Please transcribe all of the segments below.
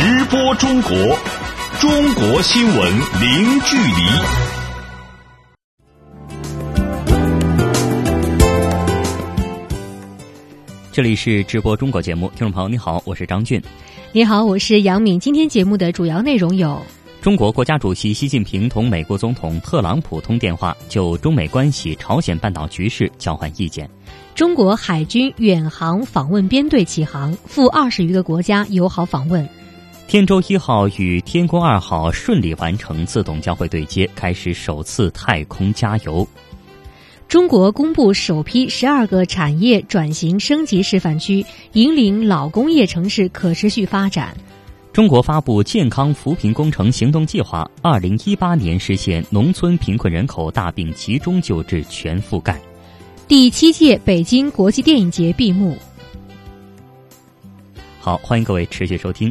直播中国，中国新闻零距离。这里是直播中国节目，听众朋友你好，我是张俊。你好，我是杨敏。今天节目的主要内容有：中国国家主席习近平同美国总统特朗普通电话，就中美关系、朝鲜半岛局势交换意见。中国海军远航访问编队启航，赴二十余个国家友好访问。天舟一号与天宫二号顺利完成自动交会对接，开始首次太空加油。中国公布首批十二个产业转型升级示范区，引领老工业城市可持续发展。中国发布健康扶贫工程行动计划，二零一八年实现农村贫困人口大病集中救治全覆盖。第七届北京国际电影节闭幕。好，欢迎各位持续收听。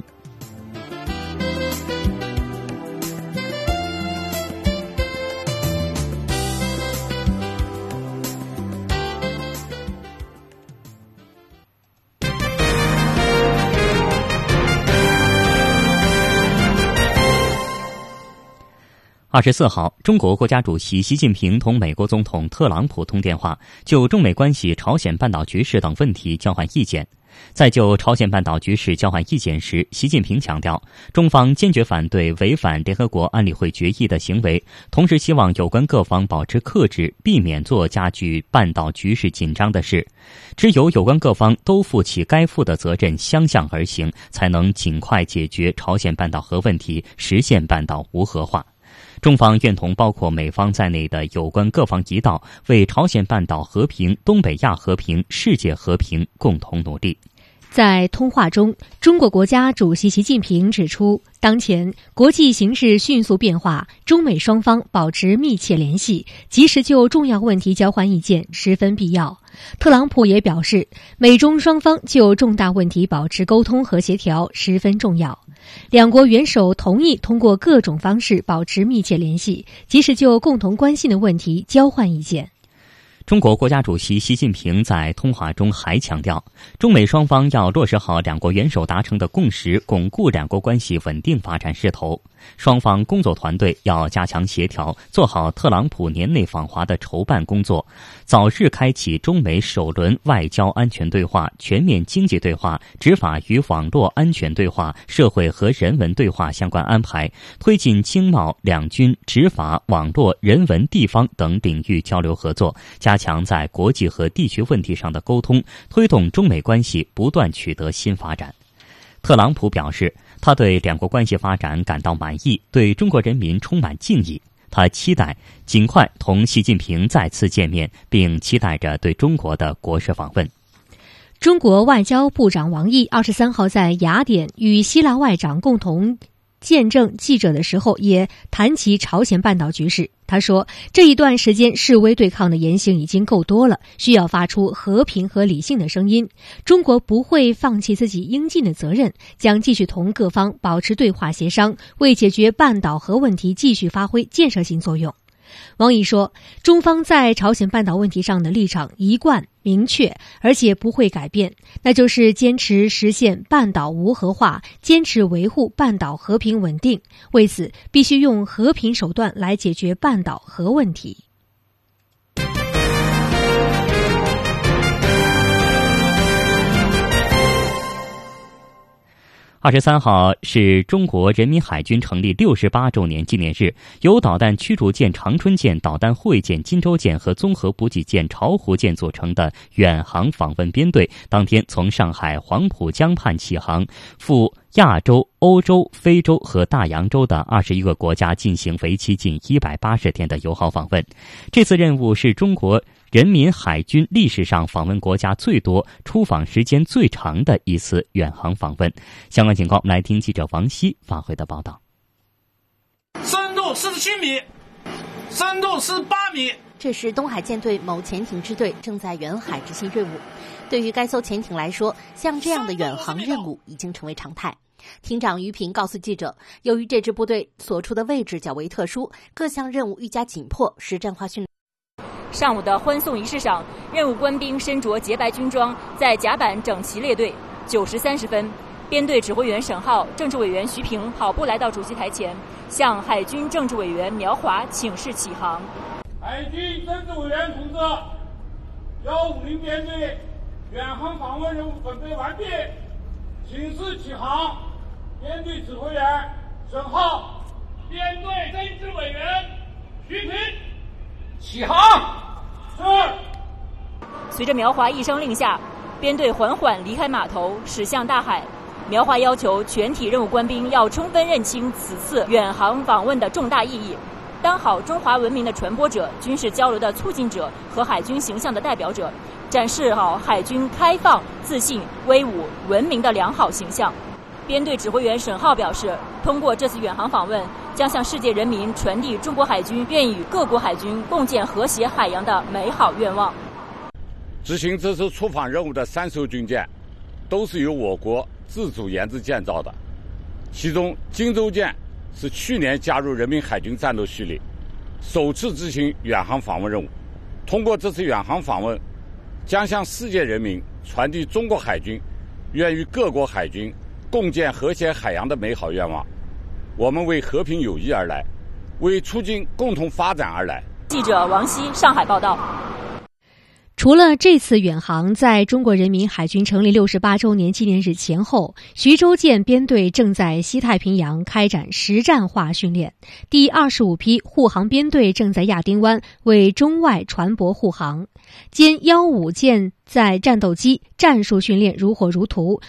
二十四号，中国国家主席习近平同美国总统特朗普通电话，就中美关系、朝鲜半岛局势等问题交换意见。在就朝鲜半岛局势交换意见时，习近平强调，中方坚决反对违反联合国安理会决议的行为，同时希望有关各方保持克制，避免做加剧半岛局势紧张的事。只有有关各方都负起该负的责任，相向而行，才能尽快解决朝鲜半岛核问题，实现半岛无核化。中方愿同包括美方在内的有关各方一道，为朝鲜半岛和平、东北亚和平、世界和平共同努力。在通话中，中国国家主席习近平指出，当前国际形势迅速变化，中美双方保持密切联系，及时就重要问题交换意见十分必要。特朗普也表示，美中双方就重大问题保持沟通和协调十分重要。两国元首同意通过各种方式保持密切联系，及时就共同关心的问题交换意见。中国国家主席习近平在通话中还强调，中美双方要落实好两国元首达成的共识，巩固两国关系稳定发展势头。双方工作团队要加强协调，做好特朗普年内访华的筹办工作，早日开启中美首轮外交安全对话、全面经济对话、执法与网络安全对话、社会和人文对话相关安排，推进经贸、两军、执法、网络、人文、地方等领域交流合作，加。强在国际和地区问题上的沟通，推动中美关系不断取得新发展。特朗普表示，他对两国关系发展感到满意，对中国人民充满敬意。他期待尽快同习近平再次见面，并期待着对中国的国事访问。中国外交部长王毅二十三号在雅典与希腊外长共同。见证记者的时候，也谈及朝鲜半岛局势。他说：“这一段时间示威对抗的言行已经够多了，需要发出和平和理性的声音。中国不会放弃自己应尽的责任，将继续同各方保持对话协商，为解决半岛核问题继续发挥建设性作用。”王毅说：“中方在朝鲜半岛问题上的立场一贯明确，而且不会改变，那就是坚持实现半岛无核化，坚持维护半岛和平稳定。为此，必须用和平手段来解决半岛核问题。”二十三号是中国人民海军成立六十八周年纪念日，由导弹驱逐舰长春舰、导弹护卫舰金州舰和综合补给舰巢湖舰组成的远航访问编队，当天从上海黄浦江畔起航，赴亚洲、欧洲、非洲和大洋洲的二十一个国家进行为期近一百八十天的友好访问。这次任务是中国。人民海军历史上访问国家最多、出访时间最长的一次远航访问，相关情况，我们来听记者王希发回的报道。深度四十七米，深度四十八米。这是东海舰队某潜艇支队正在远海执行任务。对于该艘潜艇来说，像这样的远航任务已经成为常态。艇长于平告诉记者，由于这支部队所处的位置较为特殊，各项任务愈加紧迫，实战化训练。上午的欢送仪式上，任务官兵身着洁白军装，在甲板整齐列队。九时三十分，编队指挥员沈浩、政治委员徐平跑步来到主席台前，向海军政治委员苗华请示起航。海军政治委员同志，幺五零编队远航访问任务准备完毕，请示起航。编队指挥员沈浩，编队政治委员徐平，起航。是。随着苗华一声令下，编队缓缓离开码头，驶向大海。苗华要求全体任务官兵要充分认清此次远航访问的重大意义，当好中华文明的传播者、军事交流的促进者和海军形象的代表者，展示好海军开放、自信、威武、文明的良好形象。编队指挥员沈浩表示，通过这次远航访问，将向世界人民传递中国海军愿与各国海军共建和谐海洋的美好愿望。执行这次出访任务的三艘军舰，都是由我国。自主研制建造的，其中荆州舰是去年加入人民海军战斗序列，首次执行远航访问任务。通过这次远航访问，将向世界人民传递中国海军愿与各国海军共建和谐海洋的美好愿望。我们为和平友谊而来，为促进共同发展而来。记者王希，上海报道。除了这次远航，在中国人民海军成立六十八周年纪念日前后，徐州舰编队正在西太平洋开展实战化训练。第二十五批护航编队正在亚丁湾为中外船舶护航。歼幺五舰在战斗机战术训练如火如荼。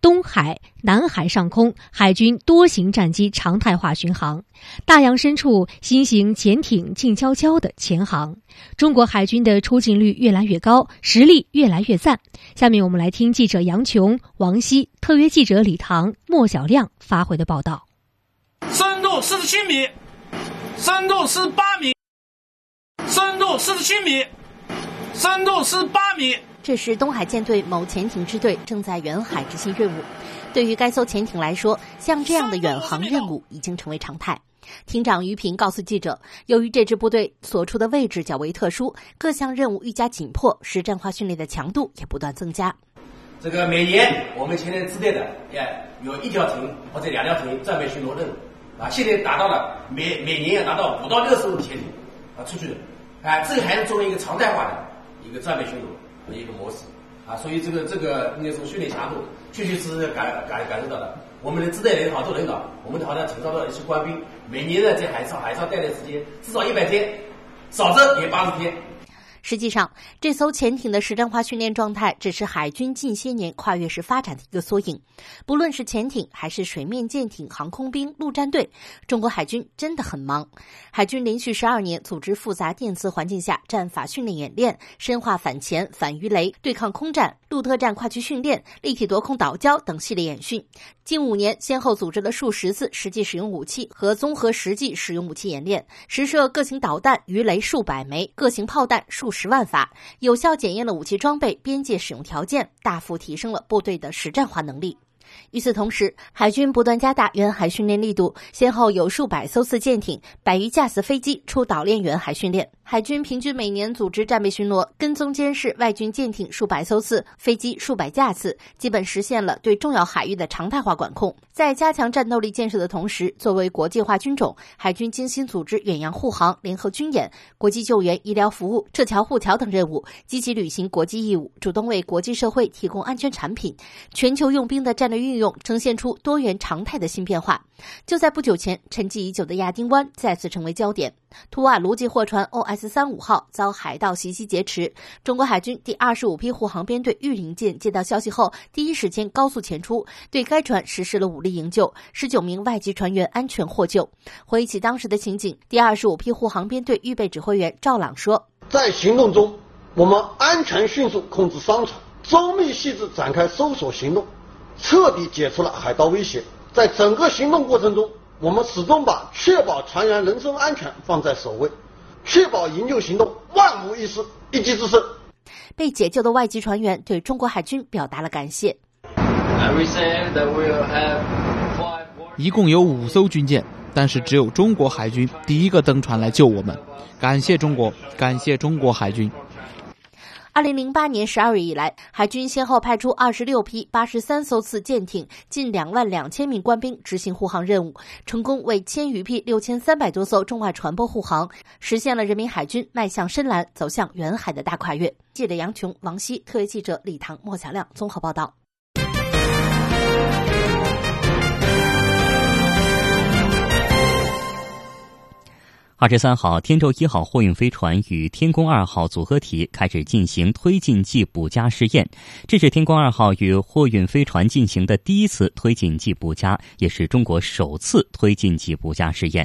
东海、南海上空，海军多型战机常态化巡航；大洋深处，新型潜艇静悄悄的潜航。中国海军的出境率越来越高，实力越来越赞。下面我们来听记者杨琼、王希、特约记者李唐、莫小亮发回的报道。深度四十七米，深度十八米，深度四十七米，深度十八米。这时，东海舰队某潜艇支队正在远海执行任务。对于该艘潜艇来说，像这样的远航任务已经成为常态。艇长于平告诉记者，由于这支部队所处的位置较为特殊，各项任务愈加紧迫，实战化训练的强度也不断增加。这个每年我们现在支队的也有一条艇或者两条艇战备巡逻任务啊，现在达到了每每年要达到五到六十艘潜艇啊出去，啊，这个还是作为一个常态化的一个战备巡逻。一个模式啊，所以这个这个应该说训练强度确确实实感感感受到的。我们的支队人好多领导，我们好像请到了一些官兵，每年呢在海上海上待的时间至少一百天，少则也八十天。实际上，这艘潜艇的实战化训练状态只是海军近些年跨越式发展的一个缩影。不论是潜艇，还是水面舰艇、航空兵、陆战队，中国海军真的很忙。海军连续十二年组织复杂电磁环境下战法训练演练，深化反潜、反鱼雷、对抗空战、陆特战跨区训练、立体夺空岛礁等系列演训。近五年，先后组织了数十次实际使用武器和综合实际使用武器演练，实射各型导弹、鱼雷数百枚，各型炮弹数十十万发，有效检验了武器装备、边界使用条件，大幅提升了部队的实战化能力。与此同时，海军不断加大远海训练力度，先后有数百艘次舰艇、百余架次飞机出岛链远海训练。海军平均每年组织战备巡逻、跟踪监视外军舰艇数百艘次、飞机数百架次，基本实现了对重要海域的常态化管控。在加强战斗力建设的同时，作为国际化军种，海军精心组织远洋护航、联合军演、国际救援、医疗服务、撤侨护侨等任务，积极履行国际义务，主动为国际社会提供安全产品。全球用兵的战略运用呈现出多元常态的新变化。就在不久前，沉寂已久的亚丁湾再次成为焦点。图瓦卢籍货船 OS 三五号遭海盗袭击劫持，中国海军第二十五批护航编队御林舰接到消息后，第一时间高速前出，对该船实施了武力营救，十九名外籍船员安全获救。回忆起当时的情景，第二十五批护航编队预备指挥员赵朗说：“在行动中，我们安全迅速控制商船，周密细致展开搜索行动，彻底解除了海盗威胁。在整个行动过程中。”我们始终把确保船员人身安全放在首位，确保营救行动万无一失，一击制胜。被解救的外籍船员对中国海军表达了感谢。一共有五艘军舰，但是只有中国海军第一个登船来救我们，感谢中国，感谢中国海军。二零零八年十二月以来，海军先后派出二十六批八十三艘次舰艇，近两万两千名官兵执行护航任务，成功为千余批六千三百多艘中外船舶护航，实现了人民海军迈向深蓝、走向远海的大跨越。记者杨琼、王希，特约记者李唐、莫小亮综合报道。二十三号，天舟一号货运飞船与天宫二号组合体开始进行推进剂补加试验。这是天宫二号与货运飞船进行的第一次推进剂补加，也是中国首次推进剂补加试验。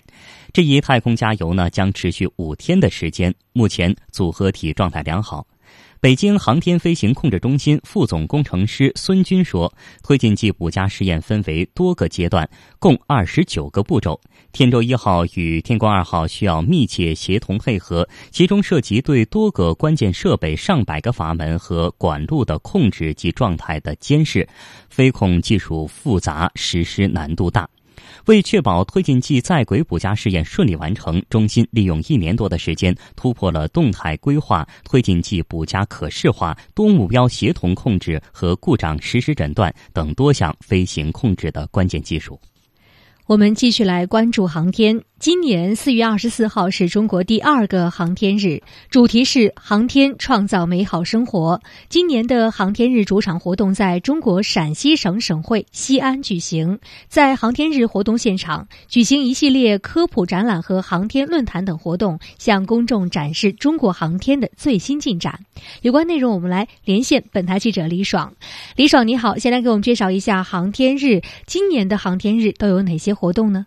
这一太空加油呢，将持续五天的时间。目前组合体状态良好。北京航天飞行控制中心副总工程师孙军说：“推进剂补加试验分为多个阶段，共二十九个步骤。天舟一号与天宫二号需要密切协同配合，其中涉及对多个关键设备、上百个阀门和管路的控制及状态的监视，飞控技术复杂，实施难度大。”为确保推进剂在轨补加试验顺利完成，中心利用一年多的时间，突破了动态规划、推进剂补加可视化、多目标协同控制和故障实时诊断等多项飞行控制的关键技术。我们继续来关注航天。今年四月二十四号是中国第二个航天日，主题是“航天创造美好生活”。今年的航天日主场活动在中国陕西省省会西安举行，在航天日活动现场举行一系列科普展览和航天论坛等活动，向公众展示中国航天的最新进展。有关内容，我们来连线本台记者李爽。李爽，你好，先来给我们介绍一下航天日。今年的航天日都有哪些活动呢？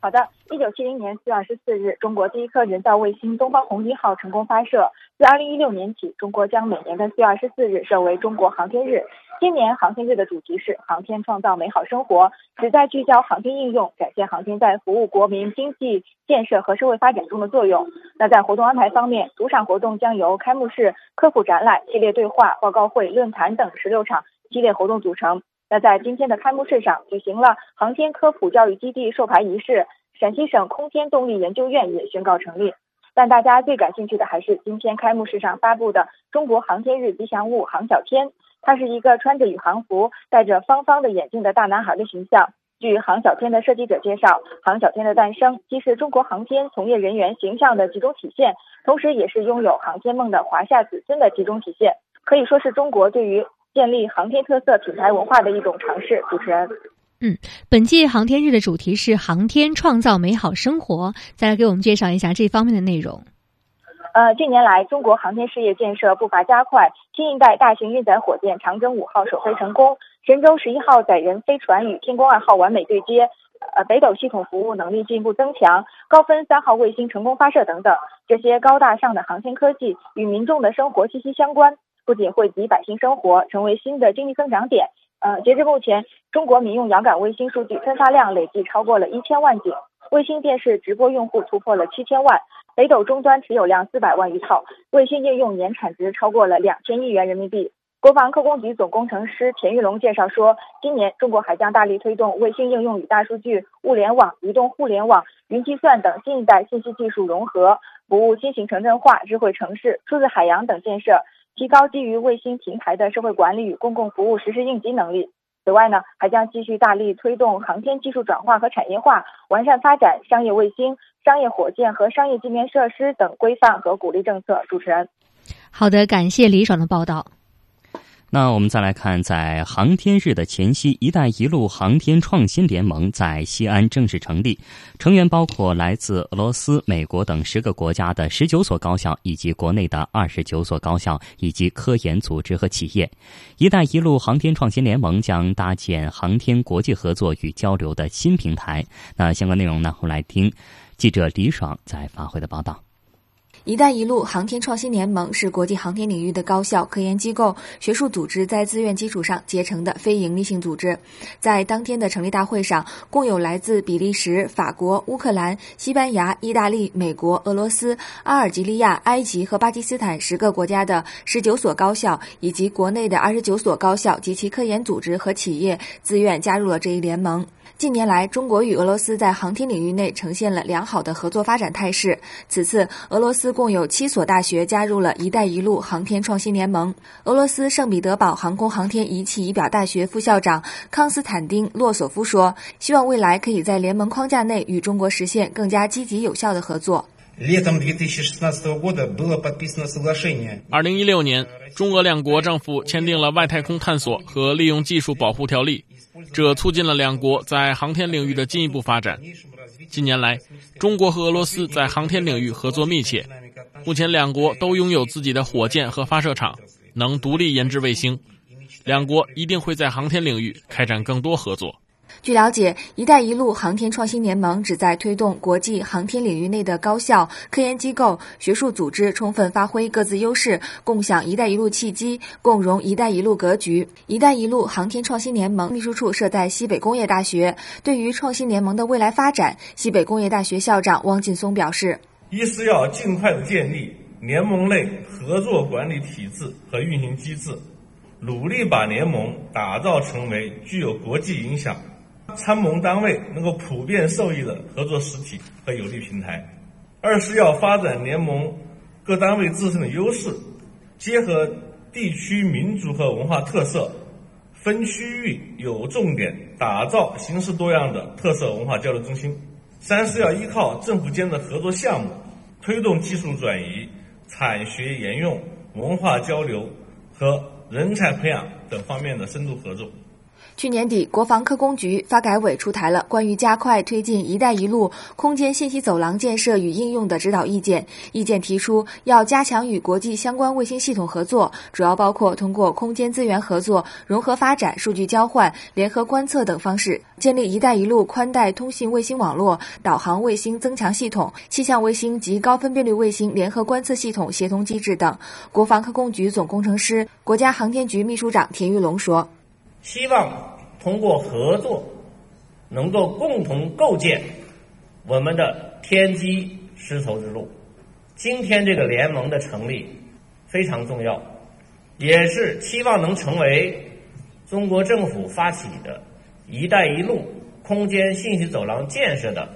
好的，一九七零年四月二十四日，中国第一颗人造卫星东方红一号成功发射。自二零一六年起，中国将每年的四月二十四日设为中国航天日。今年航天日的主题是“航天创造美好生活”，旨在聚焦航天应用，展现航天在服务国民经济建设和社会发展中的作用。那在活动安排方面，主场活动将由开幕式、科普展览、系列对话、报告会、论坛等十六场系列活动组成。那在今天的开幕式上，举行了航天科普教育基地授牌仪式。陕西省空天动力研究院也宣告成立，但大家最感兴趣的还是今天开幕式上发布的中国航天日吉祥物航小天。他是一个穿着宇航服、戴着方方的眼镜的大男孩的形象。据航小天的设计者介绍，航小天的诞生既是中国航天从业人员形象的集中体现，同时也是拥有航天梦的华夏子孙的集中体现，可以说是中国对于建立航天特色品牌文化的一种尝试。主持人。嗯，本届航天日的主题是“航天创造美好生活”。再来给我们介绍一下这方面的内容。呃，近年来，中国航天事业建设步伐加快，新一代大型运载火箭长征五号首飞成功，神舟十一号载人飞船与天宫二号完美对接，呃，北斗系统服务能力进一步增强，高分三号卫星成功发射等等，这些高大上的航天科技与民众的生活息息相关，不仅惠及百姓生活，成为新的经济增长点。呃，截至目前，中国民用遥感卫星数据分发量累计超过了一千万顶，卫星电视直播用户突破了七千万，北斗终端持有量四百万余套，卫星应用年产值超过了两千亿元人民币。国防科工局总工程师田玉龙介绍说，今年中国还将大力推动卫星应用与大数据、物联网、移动互联网、云计算等新一代信息技术融合，服务新型城镇化、智慧城市、数字海洋等建设。提高基于卫星平台的社会管理与公共服务实施应急能力。此外呢，还将继续大力推动航天技术转化和产业化，完善发展商业卫星、商业火箭和商业地面设施等规范和鼓励政策。主持人，好的，感谢李爽的报道。那我们再来看，在航天日的前夕，“一带一路”航天创新联盟在西安正式成立，成员包括来自俄罗斯、美国等十个国家的十九所高校，以及国内的二十九所高校以及科研组织和企业。“一带一路”航天创新联盟将搭建航天国际合作与交流的新平台。那相关内容呢？我们来听记者李爽在发回的报道。“一带一路”航天创新联盟是国际航天领域的高校、科研机构、学术组织在自愿基础上结成的非营利性组织。在当天的成立大会上，共有来自比利时、法国、乌克兰、西班牙、意大利、美国、俄罗斯、阿尔及利亚、埃及和巴基斯坦十个国家的十九所高校，以及国内的二十九所高校及其科研组织和企业自愿加入了这一联盟。近年来，中国与俄罗斯在航天领域内呈现了良好的合作发展态势。此次，俄罗斯共有七所大学加入了“一带一路”航天创新联盟。俄罗斯圣彼得堡航空航天仪器仪表大学副校长康斯坦丁·洛索夫说：“希望未来可以在联盟框架内与中国实现更加积极有效的合作。”二零一六年，中俄两国政府签订了外太空探索和利用技术保护条例。这促进了两国在航天领域的进一步发展。近年来，中国和俄罗斯在航天领域合作密切。目前，两国都拥有自己的火箭和发射场，能独立研制卫星。两国一定会在航天领域开展更多合作。据了解，“一带一路”航天创新联盟旨在推动国际航天领域内的高校、科研机构、学术组织充分发挥各自优势，共享“一带一路”契机，共融“一带一路”格局。“一带一路”航天创新联盟秘书处设在西北工业大学。对于创新联盟的未来发展，西北工业大学校长汪劲松表示：“一是要尽快的建立联盟内合作管理体制和运行机制，努力把联盟打造成为具有国际影响。”参盟单位能够普遍受益的合作实体和有利平台。二是要发展联盟各单位自身的优势，结合地区民族和文化特色，分区域有重点打造形式多样的特色文化交流中心。三是要依靠政府间的合作项目，推动技术转移、产学研用、文化交流和人才培养等方面的深度合作。去年底，国防科工局、发改委出台了关于加快推进“一带一路”空间信息走廊建设与应用的指导意见。意见提出，要加强与国际相关卫星系统合作，主要包括通过空间资源合作、融合发展、数据交换、联合观测等方式，建立“一带一路”宽带通信卫星网络、导航卫星增强系统、气象卫星及高分辨率卫星联合观测系统协同机制等。国防科工局总工程师、国家航天局秘书长田玉龙说。希望通过合作，能够共同构建我们的天基丝绸之路。今天这个联盟的成立非常重要，也是期望能成为中国政府发起的“一带一路”空间信息走廊建设的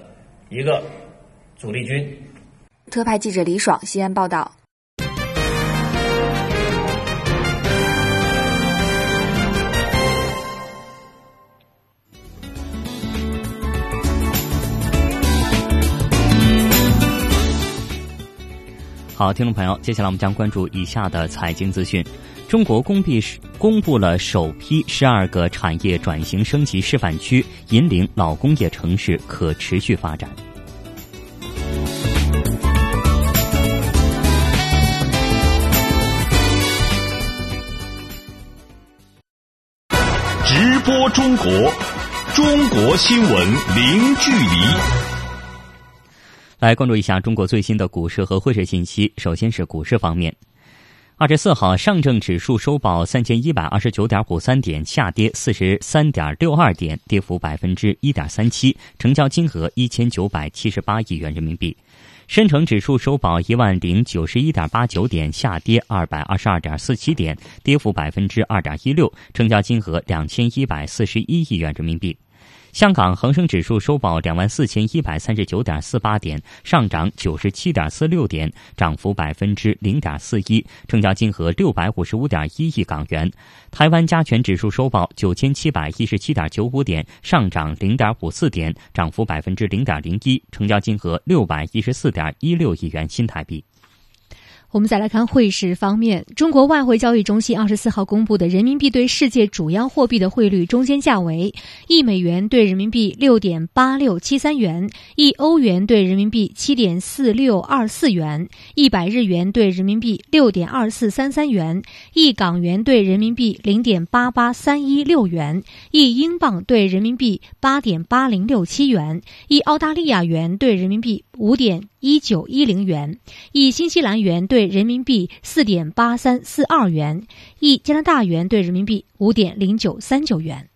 一个主力军。特派记者李爽西安报道。好，听众朋友，接下来我们将关注以下的财经资讯：中国公币公布了首批十二个产业转型升级示范区，引领老工业城市可持续发展。直播中国，中国新闻零距离。来关注一下中国最新的股市和汇市信息。首先是股市方面，二十四号上证指数收报三千一百二十九点五三点，下跌四十三点六二点，跌幅百分之一点三七，成交金额一千九百七十八亿元人民币。深成指数收报一万零九十一点八九点，下跌二百二十二点四七点，跌幅百分之二点一六，成交金额两千一百四十一亿元人民币。香港恒生指数收报两万四千一百三十九点四八点，上涨九十七点四六点，涨幅百分之零点四一，成交金额六百五十五点一亿港元。台湾加权指数收报九千七百一十七点九五点，上涨零点五四点，涨幅百分之零点零一，成交金额六百一十四点一六亿元新台币。我们再来看汇市方面，中国外汇交易中心二十四号公布的人民币对世界主要货币的汇率中间价为：一美元兑人民币六点八六七三元，一欧元兑人民币七点四六二四元，一百日元兑人民币六点二四三三元，一港元兑人民币零点八八三一六元，一英镑兑人民币八点八零六七元，一澳大利亚元兑人民币五点一九一零元，一新西兰元兑人民币四点八三四二元，一加拿大元兑人民币五点零九三九元。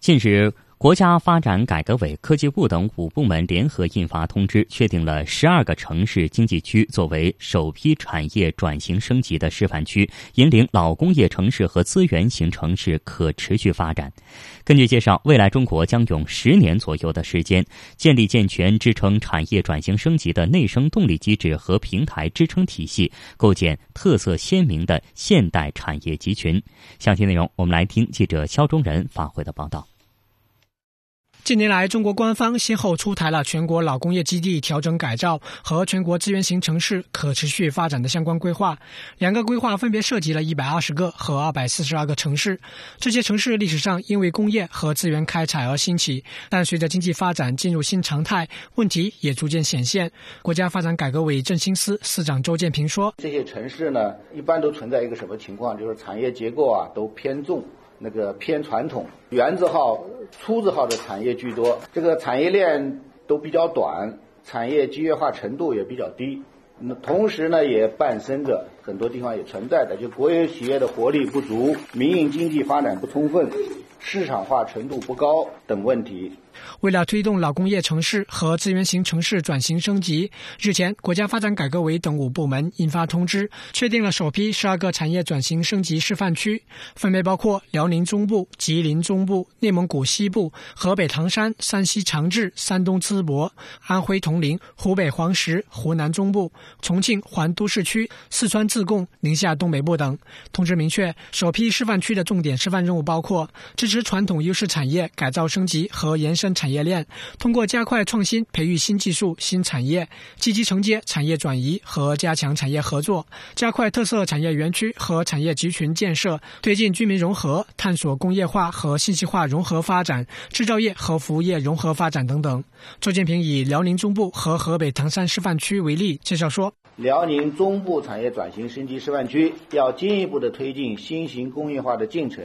近日。国家发展改革委、科技部等五部门联合印发通知，确定了十二个城市经济区作为首批产业转型升级的示范区，引领老工业城市和资源型城市可持续发展。根据介绍，未来中国将用十年左右的时间，建立健全支撑产业转型升级的内生动力机制和平台支撑体系，构建特色鲜明的现代产业集群。详细内容，我们来听记者肖忠仁发回的报道。近年来，中国官方先后出台了全国老工业基地调整改造和全国资源型城市可持续发展的相关规划。两个规划分别涉及了一百二十个和二百四十二个城市。这些城市历史上因为工业和资源开采而兴起，但随着经济发展进入新常态，问题也逐渐显现。国家发展改革委振兴司司长周建平说：“这些城市呢，一般都存在一个什么情况？就是产业结构啊，都偏重。”那个偏传统，原字号、粗字号的产业居多，这个产业链都比较短，产业集约化程度也比较低。那同时呢，也伴生着很多地方也存在的，就国有企业的活力不足，民营经济发展不充分。市场化程度不高等问题。为了推动老工业城市和资源型城市转型升级，日前，国家发展改革委等五部门印发通知，确定了首批十二个产业转型升级示范区，分别包括辽宁中部、吉林中部、内蒙古西部、河北唐山、山西长治、山东淄博、安徽铜陵、湖北黄石、湖南中部、重庆环都市区、四川自贡、宁夏东北部等。通知明确，首批示范区的重点示范任务包括支持。传统优势产业改造升级和延伸产业链，通过加快创新培育新技术新产。业，积极承接产业转移和加强产。业合作，加快特色产。业园区和产业集群建设，推进居民融合，探索工业化和信息化融合发展，制造业和服务业融合发展等等。周建平以辽宁中部和河北唐山示范区为例，介绍说，辽宁中部产。业转型升级示范区要进一步的推进新型工业化的进程。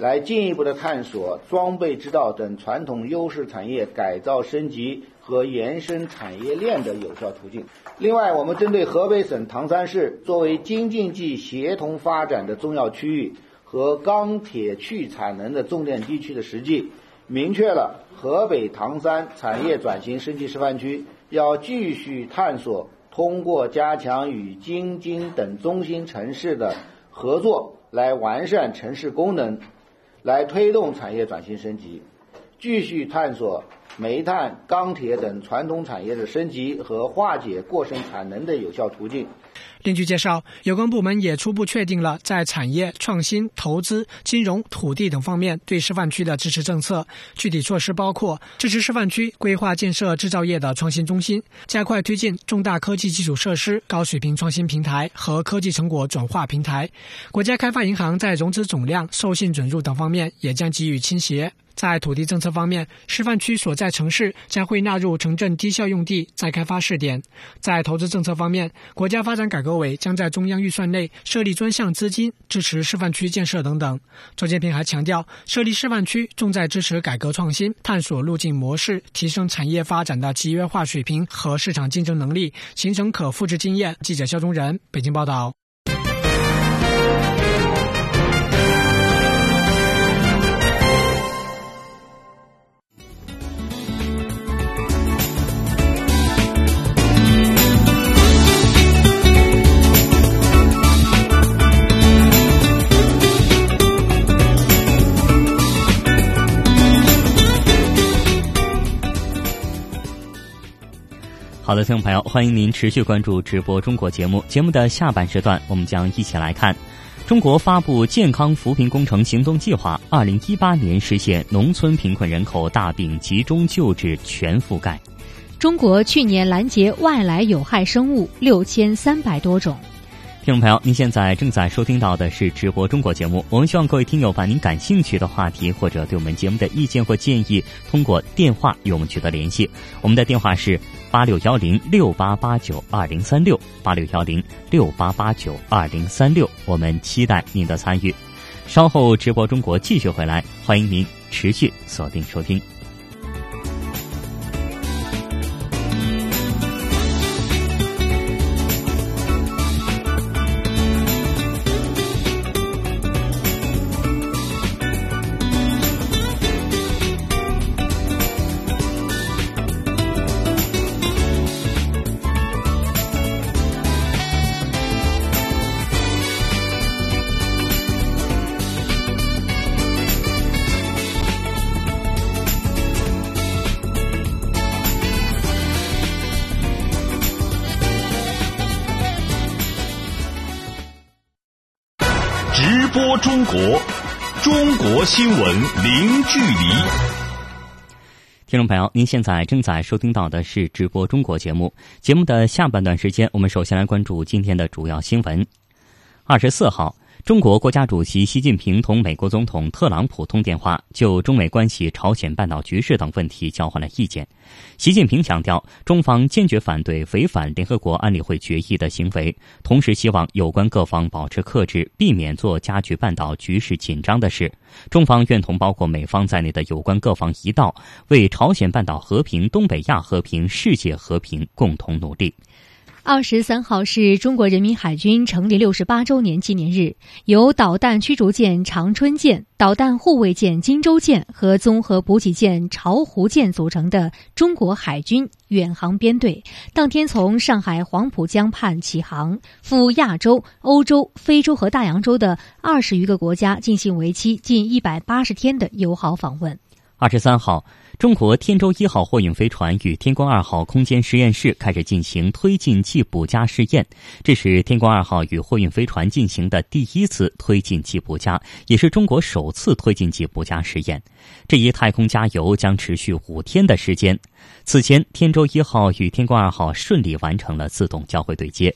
来进一步的探索装备制造等传统优势产业改造升级和延伸产业链的有效途径。另外，我们针对河北省唐山市作为京津冀协同发展的重要区域和钢铁去产能的重点地区的实际，明确了河北唐山产业转型升级示范区要继续探索通过加强与京津等中心城市的合作，来完善城市功能。来推动产业转型升级，继续探索煤炭、钢铁等传统产业的升级和化解过剩产能的有效途径。另据介绍，有关部门也初步确定了在产业创新、投资、金融、土地等方面对示范区的支持政策。具体措施包括支持示范区规划建设制造业的创新中心，加快推进重大科技基础设施高水平创新平台和科技成果转化平台。国家开发银行在融资总量、授信准入等方面也将给予倾斜。在土地政策方面，示范区所在城市将会纳入城镇低效用地再开发试点。在投资政策方面，国家发展改革委将在中央预算内设立专项资金，支持示范区建设等等。周建平还强调，设立示范区重在支持改革创新，探索路径模式，提升产业发展的集约化水平和市场竞争能力，形成可复制经验。记者肖忠仁北京报道。好的，听众朋友，欢迎您持续关注直播中国节目。节目的下半时段，我们将一起来看：中国发布健康扶贫工程行动计划，二零一八年实现农村贫困人口大病集中救治全覆盖；中国去年拦截外来有害生物六千三百多种。听众朋友，您现在正在收听到的是直播中国节目。我们希望各位听友把您感兴趣的话题或者对我们节目的意见或建议，通过电话与我们取得联系。我们的电话是八六幺零六八八九二零三六八六幺零六八八九二零三六。我们期待您的参与。稍后直播中国继续回来，欢迎您持续锁定收听。新闻零距离。听众朋友，您现在正在收听到的是直播中国节目。节目的下半段时间，我们首先来关注今天的主要新闻。二十四号。中国国家主席习近平同美国总统特朗普通电话，就中美关系、朝鲜半岛局势等问题交换了意见。习近平强调，中方坚决反对违反联合国安理会决议的行为，同时希望有关各方保持克制，避免做加剧半岛局势紧张的事。中方愿同包括美方在内的有关各方一道，为朝鲜半岛和平、东北亚和平、世界和平共同努力。二十三号是中国人民海军成立六十八周年纪念日，由导弹驱逐舰“长春舰”、导弹护卫舰“荆州舰”和综合补给舰“巢湖舰”组成的中国海军远航编队，当天从上海黄浦江畔起航，赴亚洲、欧洲、非洲和大洋洲的二十余个国家进行为期近一百八十天的友好访问。二十三号。中国天舟一号货运飞船与天宫二号空间实验室开始进行推进剂补加试验，这是天宫二号与货运飞船进行的第一次推进剂补加，也是中国首次推进剂补加试验。这一太空加油将持续五天的时间。此前，天舟一号与天宫二号顺利完成了自动交会对接。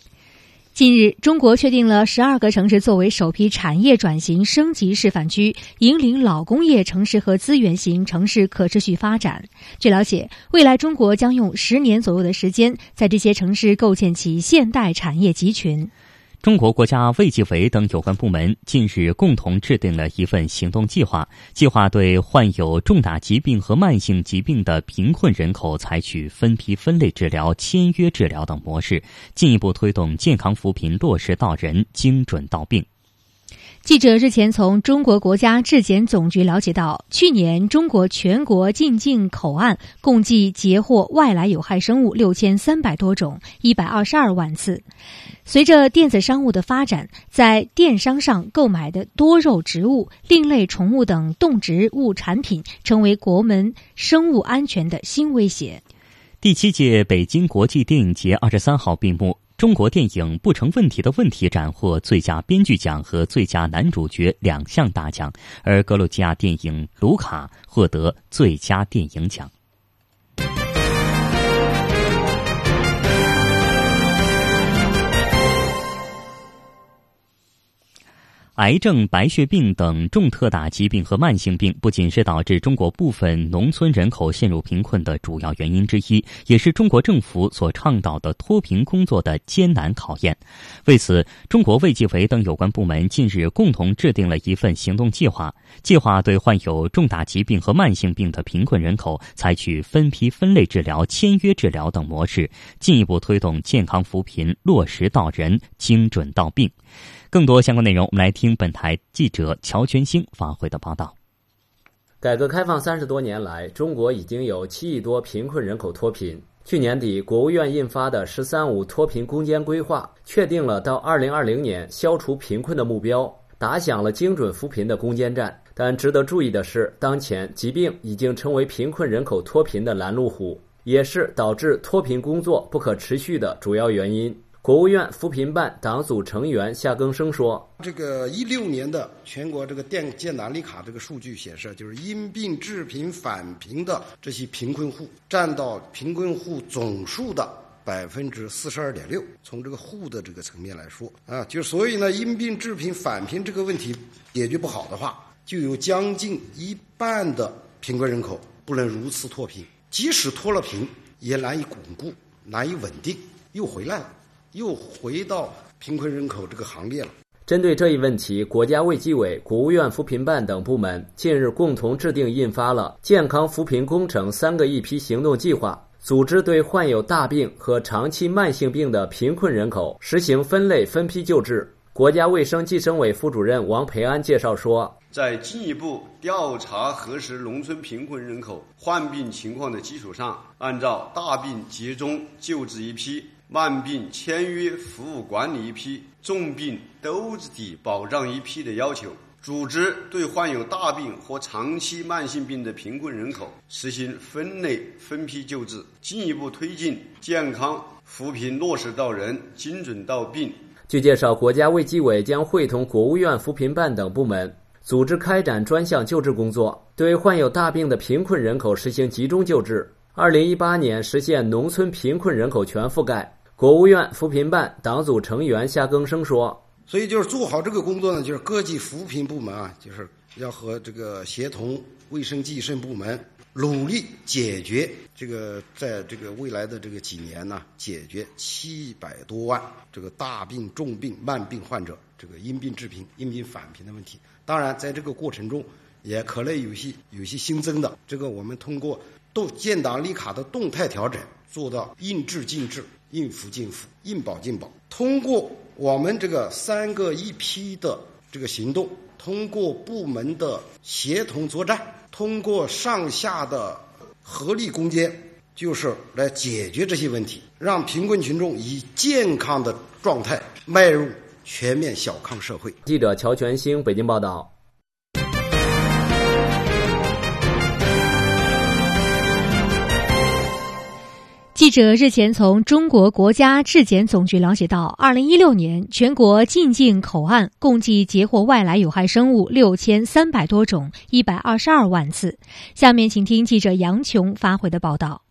近日，中国确定了十二个城市作为首批产业转型升级示范区，引领老工业城市和资源型城市可持续发展。据了解，未来中国将用十年左右的时间，在这些城市构建起现代产业集群。中国国家卫计委等有关部门近日共同制定了一份行动计划，计划对患有重大疾病和慢性疾病的贫困人口采取分批分类治疗、签约治疗等模式，进一步推动健康扶贫落实到人、精准到病。记者日前从中国国家质检总局了解到，去年中国全国进境口岸共计截获外来有害生物六千三百多种，一百二十二万次。随着电子商务的发展，在电商上购买的多肉植物、另类宠物等动植物产品，成为国门生物安全的新威胁。第七届北京国际电影节二十三号闭幕。中国电影不成问题的问题斩获最佳编剧奖和最佳男主角两项大奖，而格鲁吉亚电影《卢卡》获得最佳电影奖。癌症、白血病等重特大疾病和慢性病，不仅是导致中国部分农村人口陷入贫困的主要原因之一，也是中国政府所倡导的脱贫工作的艰难考验。为此，中国卫计委等有关部门近日共同制定了一份行动计划，计划对患有重大疾病和慢性病的贫困人口采取分批分类治疗、签约治疗等模式，进一步推动健康扶贫落实到人、精准到病。更多相关内容，我们来听本台记者乔全兴发回的报道。改革开放三十多年来，中国已经有七亿多贫困人口脱贫。去年底，国务院印发的“十三五”脱贫攻坚规划，确定了到二零二零年消除贫困的目标，打响了精准扶贫的攻坚战。但值得注意的是，当前疾病已经成为贫困人口脱贫的拦路虎，也是导致脱贫工作不可持续的主要原因。国务院扶贫办党组成员夏更生说：“这个一六年的全国这个电建南立卡这个数据显示，就是因病致贫返贫的这些贫困户占到贫困户总数的百分之四十二点六。从这个户的这个层面来说啊，就所以呢，因病致贫返贫这个问题解决不好的话，就有将近一半的贫困人口不能如此脱贫，即使脱了贫，也难以巩固，难以稳定，又回来了。”又回到贫困人口这个行列了。针对这一问题，国家卫计委、国务院扶贫办等部门近日共同制定印发了《健康扶贫工程三个一批行动计划》，组织对患有大病和长期慢性病的贫困人口实行分类分批救治。国家卫生计生委副主任王培安介绍说，在进一步调查核实农村贫困人口患病情况的基础上，按照大病集中救治一批。慢病签约服务管理一批，重病兜子底保障一批的要求，组织对患有大病或长期慢性病的贫困人口实行分类分批救治，进一步推进健康扶贫落实到人、精准到病。据介绍，国家卫计委将会同国务院扶贫办等部门，组织开展专项救治工作，对患有大病的贫困人口实行集中救治。二零一八年实现农村贫困人口全覆盖。国务院扶贫办党组成员夏更生说：“所以就是做好这个工作呢，就是各级扶贫部门啊，就是要和这个协同卫生计生部门。”努力解决这个，在这个未来的这个几年呢，解决七百多万这个大病、重病、慢病患者这个因病致贫、因病返贫的问题。当然，在这个过程中，也可能有些有些新增的。这个我们通过动建档立卡的动态调整，做到应治尽治、应付尽付、应保尽保。通过我们这个三个一批的这个行动，通过部门的协同作战。通过上下的合力攻坚，就是来解决这些问题，让贫困群众以健康的状态迈入全面小康社会。记者乔全兴北京报道。记者日前从中国国家质检总局了解到，二零一六年全国进境口岸共计截获外来有害生物六千三百多种，一百二十二万次。下面请听记者杨琼发回的报道。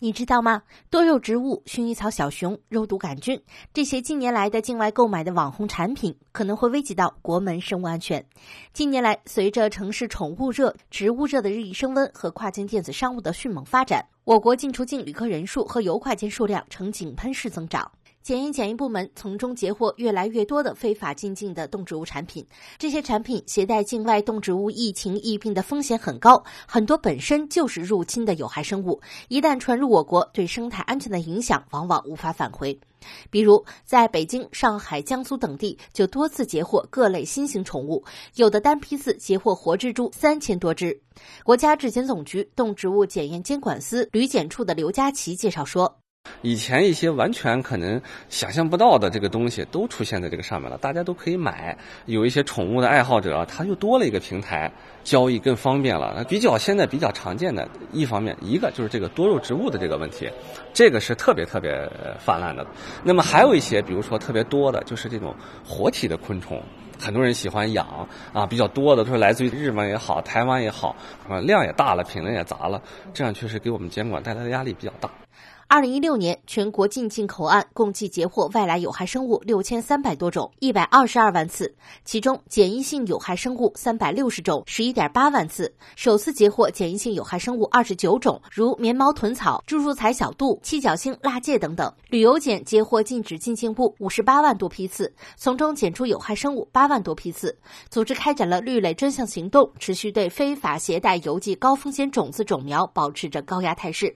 你知道吗？多肉植物、薰衣草小熊、肉毒杆菌这些近年来的境外购买的网红产品，可能会危及到国门生物安全。近年来，随着城市宠物热、植物热的日益升温和跨境电子商务的迅猛发展，我国进出境旅客人数和游快件数量呈井喷式增长。检验检疫部门从中截获越来越多的非法进境的动植物产品，这些产品携带境外动植物疫情疫病的风险很高，很多本身就是入侵的有害生物，一旦传入我国，对生态安全的影响往往无法返回。比如，在北京、上海、江苏等地就多次截获各类新型宠物，有的单批次截获活蜘蛛三千多只。国家质检总局动植物检验监管司旅检处的刘佳琪介绍说。以前一些完全可能想象不到的这个东西都出现在这个上面了，大家都可以买。有一些宠物的爱好者，他又多了一个平台，交易更方便了。比较现在比较常见的一方面，一个就是这个多肉植物的这个问题，这个是特别特别泛滥的。那么还有一些，比如说特别多的，就是这种活体的昆虫，很多人喜欢养啊，比较多的都是来自于日本也好，台湾也好，啊量也大了，品类也杂了，这样确实给我们监管带来的压力比较大。二零一六年，全国进境口岸共计截获外来有害生物六千三百多种，一百二十二万次，其中检疫性有害生物三百六十种，十一点八万次。首次截获检疫性有害生物二十九种，如棉毛豚草、猪肉彩小肚、七角星蜡芥等等。旅游检截获禁止进境物五十八万多批次，从中检出有害生物八万多批次。组织开展了绿类专项行动，持续对非法携带邮寄高风险种子种苗保持着高压态势。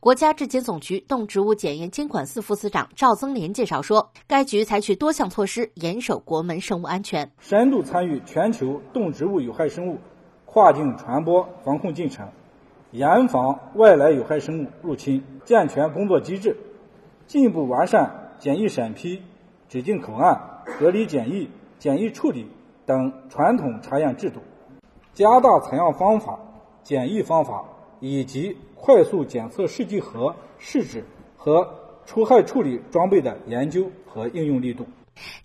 国家质检总局。局动植物检验监管司副司长赵增连介绍说，该局采取多项措施，严守国门生物安全，深度参与全球动植物有害生物跨境传播防控进程，严防外来有害生物入侵，健全工作机制，进一步完善检疫审批、指定口岸、隔离检疫、检疫处理等传统查验制度，加大采样方法、检疫方法以及快速检测试剂盒。试纸和除害处理装备的研究和应用力度。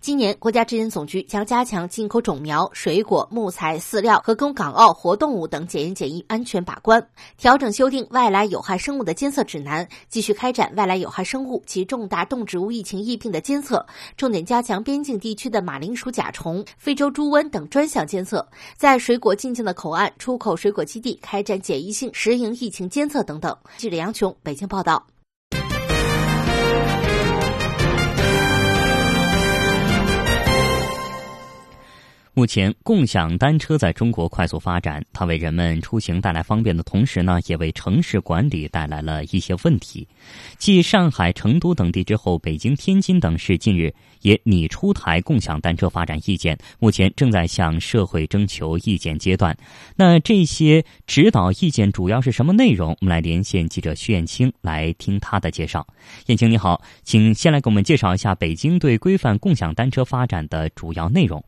今年，国家质检总局将加强进口种苗、水果、木材、饲料和供港澳活动物等检验检疫安全把关，调整修订外来有害生物的监测指南，继续开展外来有害生物及重大动植物疫情疫病的监测，重点加强边境地区的马铃薯甲虫、非洲猪瘟等专项监测，在水果进境的口岸、出口水果基地开展检疫性实营疫情监测等等。记者杨琼，北京报道。目前，共享单车在中国快速发展，它为人们出行带来方便的同时呢，也为城市管理带来了一些问题。继上海、成都等地之后，北京、天津等市近日也拟出台共享单车发展意见，目前正在向社会征求意见阶段。那这些指导意见主要是什么内容？我们来连线记者徐艳青来听他的介绍。艳青你好，请先来给我们介绍一下北京对规范共享单车发展的主要内容。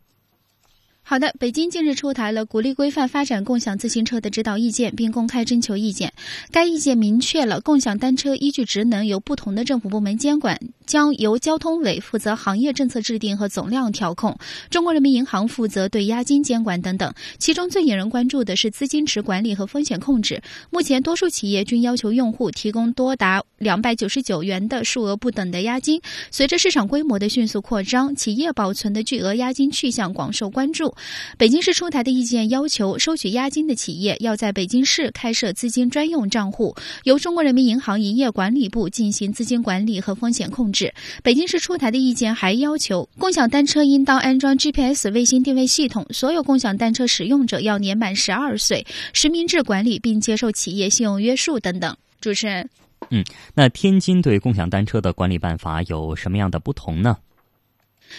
好的，北京近日出台了鼓励规范发展共享自行车的指导意见，并公开征求意见。该意见明确了共享单车依据职能由不同的政府部门监管，将由交通委负责行业政策制定和总量调控，中国人民银行负责对押金监管等等。其中最引人关注的是资金池管理和风险控制。目前，多数企业均要求用户提供多达两百九十九元的数额不等的押金。随着市场规模的迅速扩张，企业保存的巨额押金去向广受关注。北京市出台的意见要求，收取押金的企业要在北京市开设资金专用账户，由中国人民银行营业管理部进行资金管理和风险控制。北京市出台的意见还要求，共享单车应当安装 GPS 卫星定位系统，所有共享单车使用者要年满十二岁，实名制管理并接受企业信用约束等等。主持人，嗯，那天津对共享单车的管理办法有什么样的不同呢？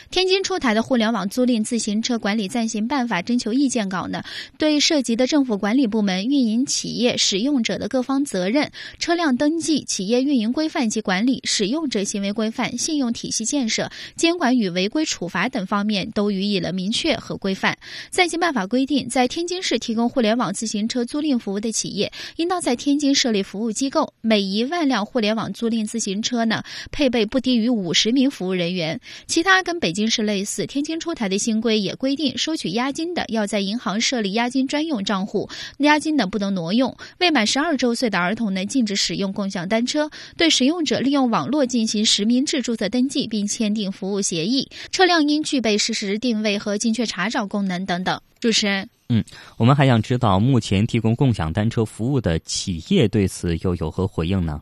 天津出台的《互联网租赁自行车管理暂行办法》征求意见稿呢，对涉及的政府管理部门、运营企业、使用者的各方责任、车辆登记、企业运营规范及管理、使用者行为规范、信用体系建设、监管与违规处罚等方面都予以了明确和规范。暂行办法规定，在天津市提供互联网自行车租赁服务的企业，应当在天津设立服务机构，每一万辆互联网租赁自行车呢，配备不低于五十名服务人员。其他跟北京市类似，天津出台的新规也规定，收取押金的要在银行设立押金专用账户，押金的不能挪用。未满十二周岁的儿童呢，禁止使用共享单车。对使用者利用网络进行实名制注册登记，并签订服务协议。车辆应具备实时定位和精确查找功能等等。主持人，嗯，我们还想知道，目前提供共享单车服务的企业对此又有何回应呢？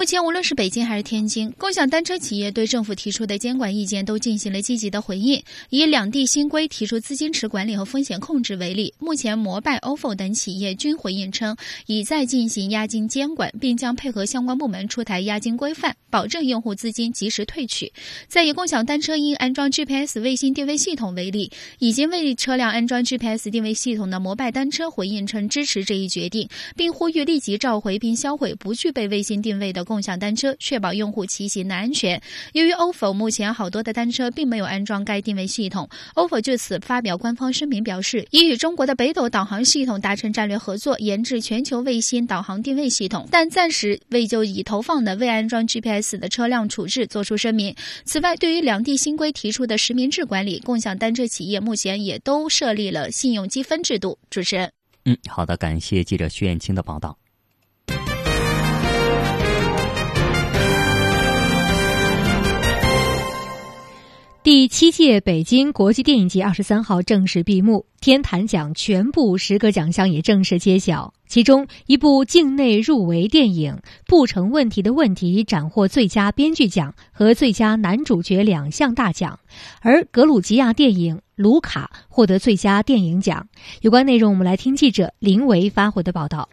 目前，无论是北京还是天津，共享单车企业对政府提出的监管意见都进行了积极的回应。以两地新规提出资金池管理和风险控制为例，目前摩拜、ofo 等企业均回应称，已在进行押金监管，并将配合相关部门出台押金规范，保证用户资金及时退取。再以共享单车应安装 GPS 卫星定位系统为例，已经为车辆安装 GPS 定位系统的摩拜单车回应称支持这一决定，并呼吁立即召回并销毁不具备卫星定位的。共享单车确保用户骑行的安全。由于 ofo 目前好多的单车并没有安装该定位系统，ofo 就此发表官方声明，表示已与中国的北斗导航系统达成战略合作，研制全球卫星导航定位系统，但暂时未就已投放的未安装 GPS 的车辆处置作出声明。此外，对于两地新规提出的实名制管理，共享单车企业目前也都设立了信用积分制度。主持人，嗯，好的，感谢记者徐艳青的报道。第七届北京国际电影节二十三号正式闭幕，天坛奖全部十个奖项也正式揭晓。其中，一部境内入围电影《不成问题的问题》斩获最佳编剧奖和最佳男主角两项大奖，而格鲁吉亚电影《卢卡》获得最佳电影奖。有关内容，我们来听记者林维发回的报道。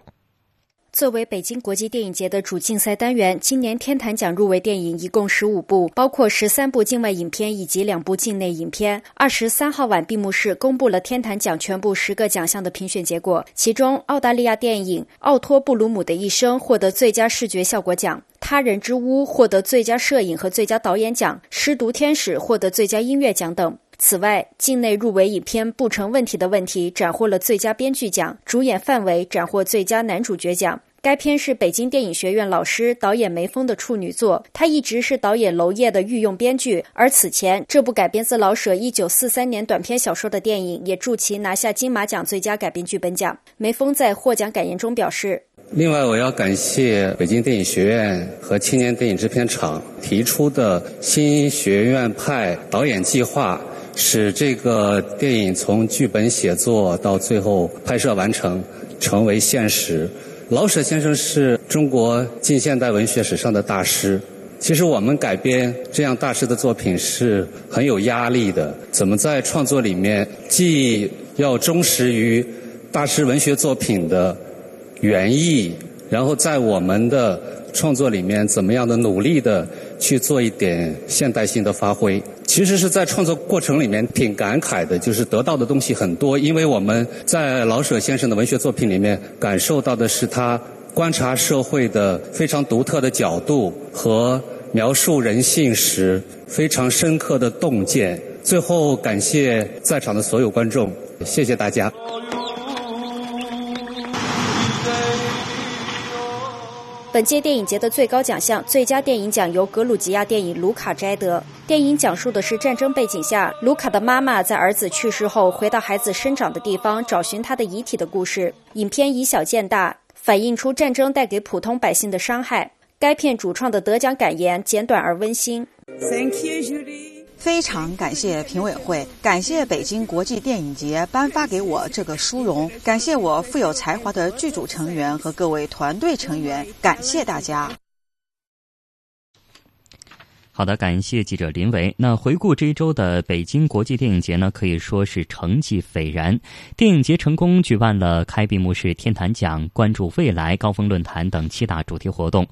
作为北京国际电影节的主竞赛单元，今年天坛奖入围电影一共十五部，包括十三部境外影片以及两部境内影片。二十三号晚闭幕式公布了天坛奖全部十个奖项的评选结果，其中澳大利亚电影《奥托·布鲁姆的一生》获得最佳视觉效果奖，《他人之屋》获得最佳摄影和最佳导演奖，《失独天使》获得最佳音乐奖等。此外，境内入围影片《不成问题的问题》斩获了最佳编剧奖，主演范伟斩获最佳男主角奖。该片是北京电影学院老师、导演梅峰的处女作，他一直是导演娄烨的御用编剧。而此前，这部改编自老舍一九四三年短篇小说的电影，也助其拿下金马奖最佳改编剧本奖。梅峰在获奖感言中表示：“另外，我要感谢北京电影学院和青年电影制片厂提出的新学院派导演计划，使这个电影从剧本写作到最后拍摄完成，成为现实。”老舍先生是中国近现代文学史上的大师。其实我们改编这样大师的作品是很有压力的。怎么在创作里面既要忠实于大师文学作品的原意，然后在我们的创作里面怎么样的努力的去做一点现代性的发挥？其实是在创作过程里面挺感慨的，就是得到的东西很多，因为我们在老舍先生的文学作品里面感受到的是他观察社会的非常独特的角度和描述人性时非常深刻的洞见。最后，感谢在场的所有观众，谢谢大家。本届电影节的最高奖项最佳电影奖由格鲁吉亚电影《卢卡》摘得。电影讲述的是战争背景下，卢卡的妈妈在儿子去世后回到孩子生长的地方找寻他的遗体的故事。影片以小见大，反映出战争带给普通百姓的伤害。该片主创的得奖感言简短而温馨。Thank you, Julie. 非常感谢评委会，感谢北京国际电影节颁发给我这个殊荣，感谢我富有才华的剧组成员和各位团队成员，感谢大家。好的，感谢记者林维。那回顾这一周的北京国际电影节呢，可以说是成绩斐然。电影节成功举办了开闭幕式、天坛奖、关注未来高峰论坛等七大主题活动，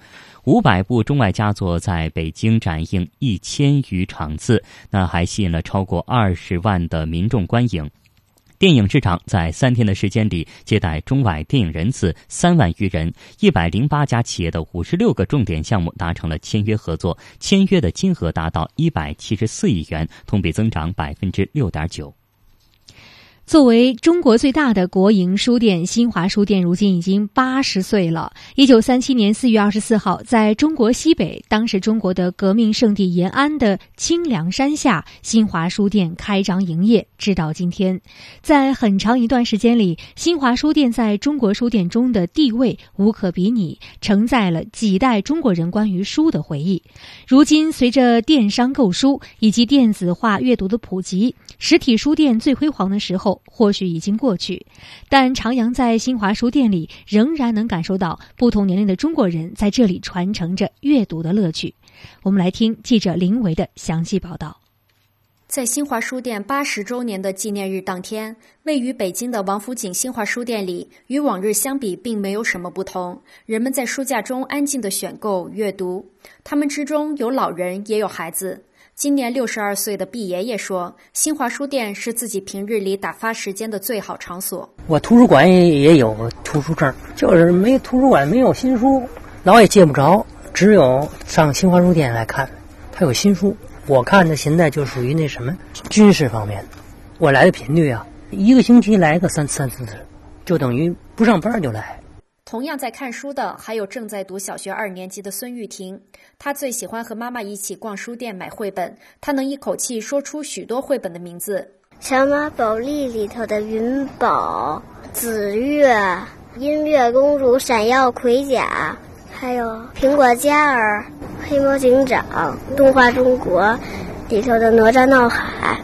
五百部中外佳作在北京展映一千余场次，那还吸引了超过二十万的民众观影。电影市场在三天的时间里接待中外电影人次三万余人，一百零八家企业的五十六个重点项目达成了签约合作，签约的金额达到一百七十四亿元，同比增长百分之六点九。作为中国最大的国营书店，新华书店如今已经八十岁了。一九三七年四月二十四号，在中国西北，当时中国的革命圣地延安的清凉山下，新华书店开张营业，直到今天。在很长一段时间里，新华书店在中国书店中的地位无可比拟，承载了几代中国人关于书的回忆。如今，随着电商购书以及电子化阅读的普及，实体书店最辉煌的时候。或许已经过去，但徜徉在新华书店里，仍然能感受到不同年龄的中国人在这里传承着阅读的乐趣。我们来听记者林维的详细报道。在新华书店八十周年的纪念日当天，位于北京的王府井新华书店里，与往日相比，并没有什么不同。人们在书架中安静的选购阅读，他们之中有老人，也有孩子。今年六十二岁的毕爷爷说：“新华书店是自己平日里打发时间的最好场所。我图书馆也有图书证，就是没图书馆没有新书，老也借不着，只有上新华书店来看，它有新书。我看的现在就属于那什么军事方面的。我来的频率啊，一个星期来个三三四次，就等于不上班就来。”同样在看书的还有正在读小学二年级的孙玉婷，她最喜欢和妈妈一起逛书店买绘本，她能一口气说出许多绘本的名字：《小马宝莉》里头的云宝、紫月、音乐公主、闪耀盔甲，还有苹果嘉儿、黑猫警长、动画中国里头的哪吒闹海。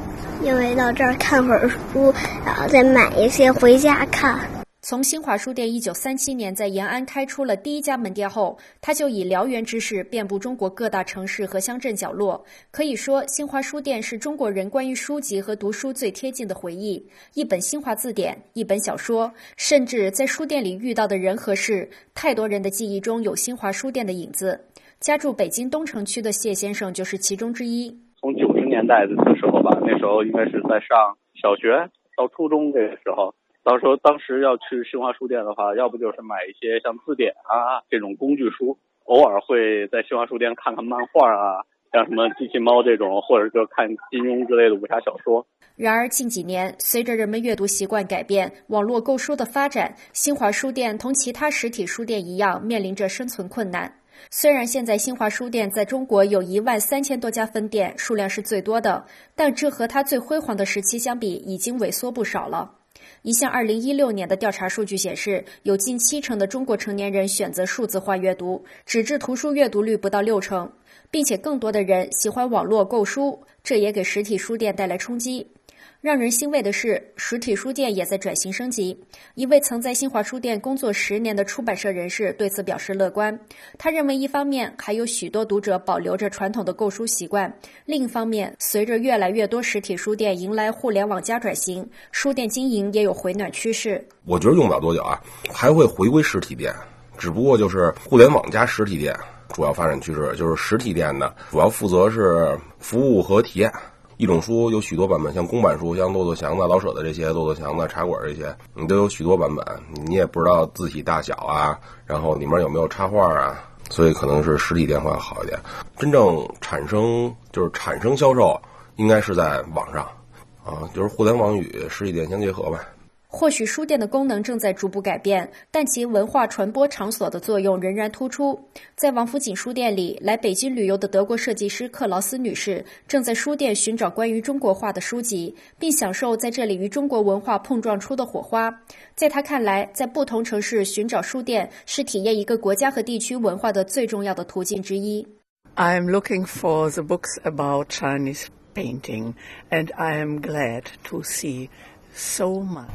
因为到这儿看会儿书，然后再买一些回家看。从新华书店一九三七年在延安开出了第一家门店后，他就以燎原之势遍布中国各大城市和乡镇角落。可以说，新华书店是中国人关于书籍和读书最贴近的回忆。一本新华字典，一本小说，甚至在书店里遇到的人和事，太多人的记忆中有新华书店的影子。家住北京东城区的谢先生就是其中之一。从九十年代的时候吧，那时候应该是在上小学到初中这个时候。到时候，当时要去新华书店的话，要不就是买一些像字典啊这种工具书，偶尔会在新华书店看看漫画啊，像什么机器猫这种，或者就看金庸之类的武侠小说。然而近几年，随着人们阅读习惯改变，网络购书的发展，新华书店同其他实体书店一样，面临着生存困难。虽然现在新华书店在中国有一万三千多家分店，数量是最多的，但这和它最辉煌的时期相比，已经萎缩不少了。一项2016年的调查数据显示，有近七成的中国成年人选择数字化阅读，纸质图书阅读率不到六成，并且更多的人喜欢网络购书，这也给实体书店带来冲击。让人欣慰的是，实体书店也在转型升级。一位曾在新华书店工作十年的出版社人士对此表示乐观。他认为，一方面还有许多读者保留着传统的购书习惯；另一方面，随着越来越多实体书店迎来互联网加转型，书店经营也有回暖趋势。我觉得用不了多久啊，还会回归实体店，只不过就是互联网加实体店主要发展趋势，就是实体店呢主要负责是服务和体验。一种书有许多版本，像公版书，像骆驼祥子、老舍的这些，骆驼祥子、茶馆这些，你都有许多版本，你也不知道字体大小啊，然后里面有没有插画啊，所以可能是实体店会好一点。真正产生就是产生销售，应该是在网上，啊，就是互联网与实体店相结合吧。或许书店的功能正在逐步改变，但其文化传播场所的作用仍然突出。在王府井书店里，来北京旅游的德国设计师克劳斯女士正在书店寻找关于中国画的书籍，并享受在这里与中国文化碰撞出的火花。在她看来，在不同城市寻找书店是体验一个国家和地区文化的最重要的途径之一。I'm looking for the books about Chinese painting, and I am glad to see.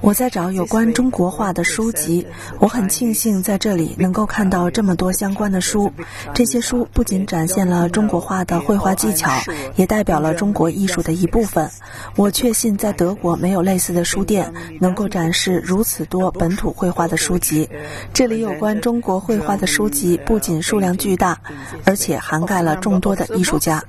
我在找有关中国画的书籍，我很庆幸在这里能够看到这么多相关的书。这些书不仅展现了中国画的绘画技巧，也代表了中国艺术的一部分。我确信在德国没有类似的书店能够展示如此多本土绘画的书籍。这里有关中国绘画的书籍不仅数量巨大，而且涵盖了众多的艺术家。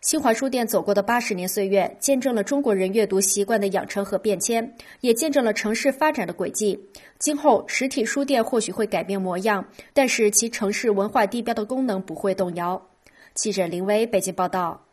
新华书店走过的八十年岁月，见证了中国人阅读习惯的养成和变迁，也见证了城市发展的轨迹。今后，实体书店或许会改变模样，但是其城市文化地标的功能不会动摇。记者林威，北京报道。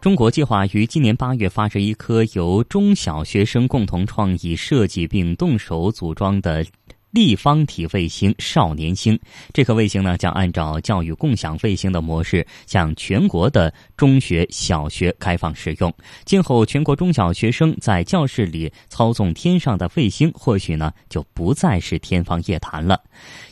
中国计划于今年八月发射一颗由中小学生共同创意设计并动手组装的。立方体卫星“少年星”这颗卫星呢，将按照教育共享卫星的模式，向全国的中学、小学开放使用。今后，全国中小学生在教室里操纵天上的卫星，或许呢，就不再是天方夜谭了。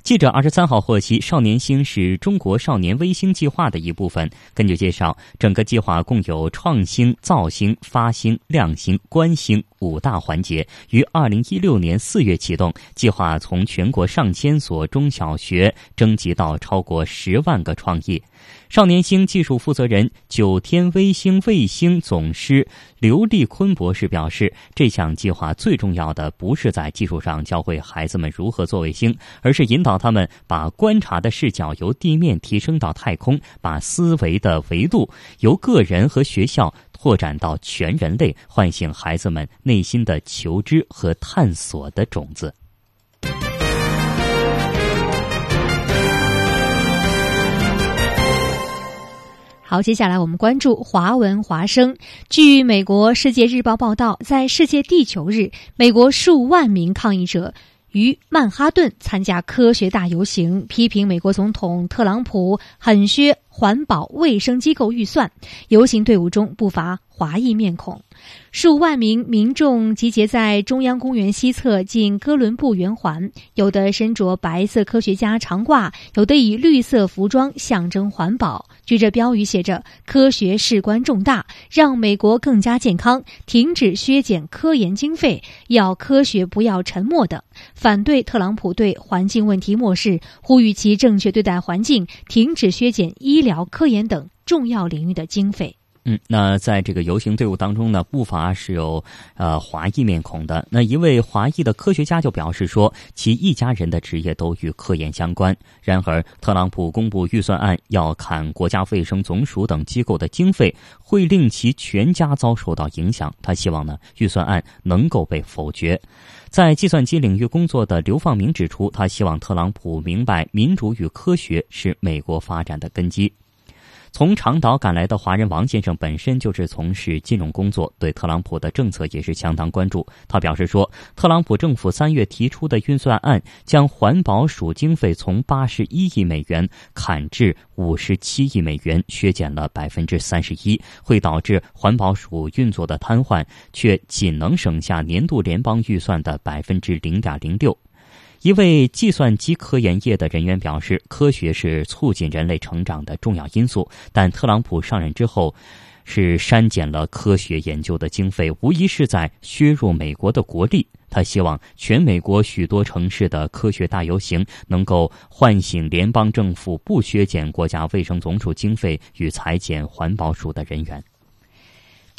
记者二十三号获悉，“少年星”是中国少年卫星计划的一部分。根据介绍，整个计划共有创星、造星、发星、亮星、观星五大环节，于二零一六年四月启动。计划从全国上千所中小学征集到超过十万个创意。少年星技术负责人、九天微星卫星总师刘立坤博士表示，这项计划最重要的不是在技术上教会孩子们如何做卫星，而是引导他们把观察的视角由地面提升到太空，把思维的维度由个人和学校拓展到全人类，唤醒孩子们内心的求知和探索的种子。好，接下来我们关注华文华生。据美国《世界日报》报道，在世界地球日，美国数万名抗议者于曼哈顿参加科学大游行，批评美国总统特朗普狠削环保卫生机构预算。游行队伍中不乏华裔面孔。数万名民众集结在中央公园西侧近哥伦布圆环，有的身着白色科学家长褂，有的以绿色服装象征环保。举着标语写着“科学事关重大，让美国更加健康，停止削减科研经费，要科学不要沉默”等，反对特朗普对环境问题漠视，呼吁其正确对待环境，停止削减医疗、科研等重要领域的经费。嗯，那在这个游行队伍当中呢，不乏是有呃华裔面孔的。那一位华裔的科学家就表示说，其一家人的职业都与科研相关。然而，特朗普公布预算案要砍国家卫生总署等机构的经费，会令其全家遭受到影响。他希望呢，预算案能够被否决。在计算机领域工作的刘放明指出，他希望特朗普明白，民主与科学是美国发展的根基。从长岛赶来的华人王先生本身就是从事金融工作，对特朗普的政策也是相当关注。他表示说，特朗普政府三月提出的预算案将环保署经费从八十一亿美元砍至五十七亿美元，削减了百分之三十一，会导致环保署运作的瘫痪，却仅能省下年度联邦预算的百分之零点零六。一位计算机科研业的人员表示，科学是促进人类成长的重要因素。但特朗普上任之后，是删减了科学研究的经费，无疑是在削弱美国的国力。他希望全美国许多城市的科学大游行能够唤醒联邦政府不削减国家卫生总署经费与裁减环保署的人员。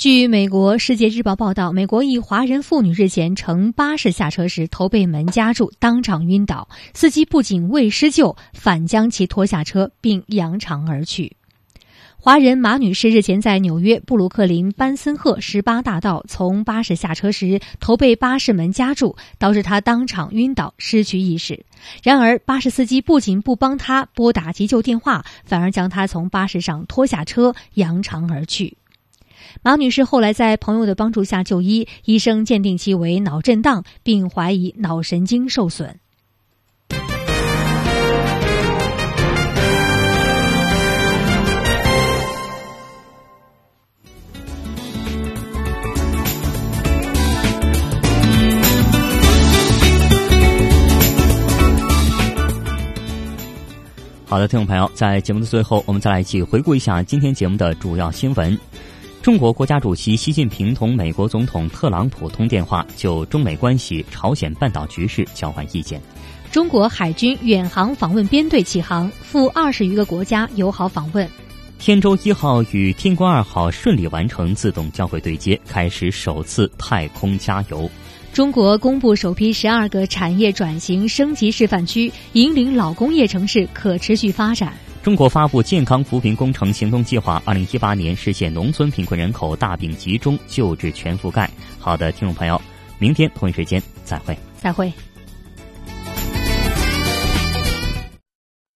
据美国《世界日报》报道，美国一华人妇女日前乘巴士下车时头被门夹住，当场晕倒。司机不仅未施救，反将其拖下车并扬长而去。华人马女士日前在纽约布鲁克林班森赫十八大道从巴士下车时，头被巴士门夹住，导致她当场晕倒，失去意识。然而，巴士司机不仅不帮她拨打急救电话，反而将她从巴士上拖下车，扬长而去。马女士后来在朋友的帮助下就医，医生鉴定其为脑震荡，并怀疑脑神经受损。好的，听众朋友，在节目的最后，我们再来一起回顾一下今天节目的主要新闻。中国国家主席习近平同美国总统特朗普通电话，就中美关系、朝鲜半岛局势交换意见。中国海军远航访问编队起航，赴二十余个国家友好访问。天舟一号与天宫二号顺利完成自动交会对接，开始首次太空加油。中国公布首批十二个产业转型升级示范区，引领老工业城市可持续发展。中国发布健康扶贫工程行动计划，二零一八年实现农村贫困人口大病集中、救治全覆盖。好的，听众朋友，明天同一时间再会。再会。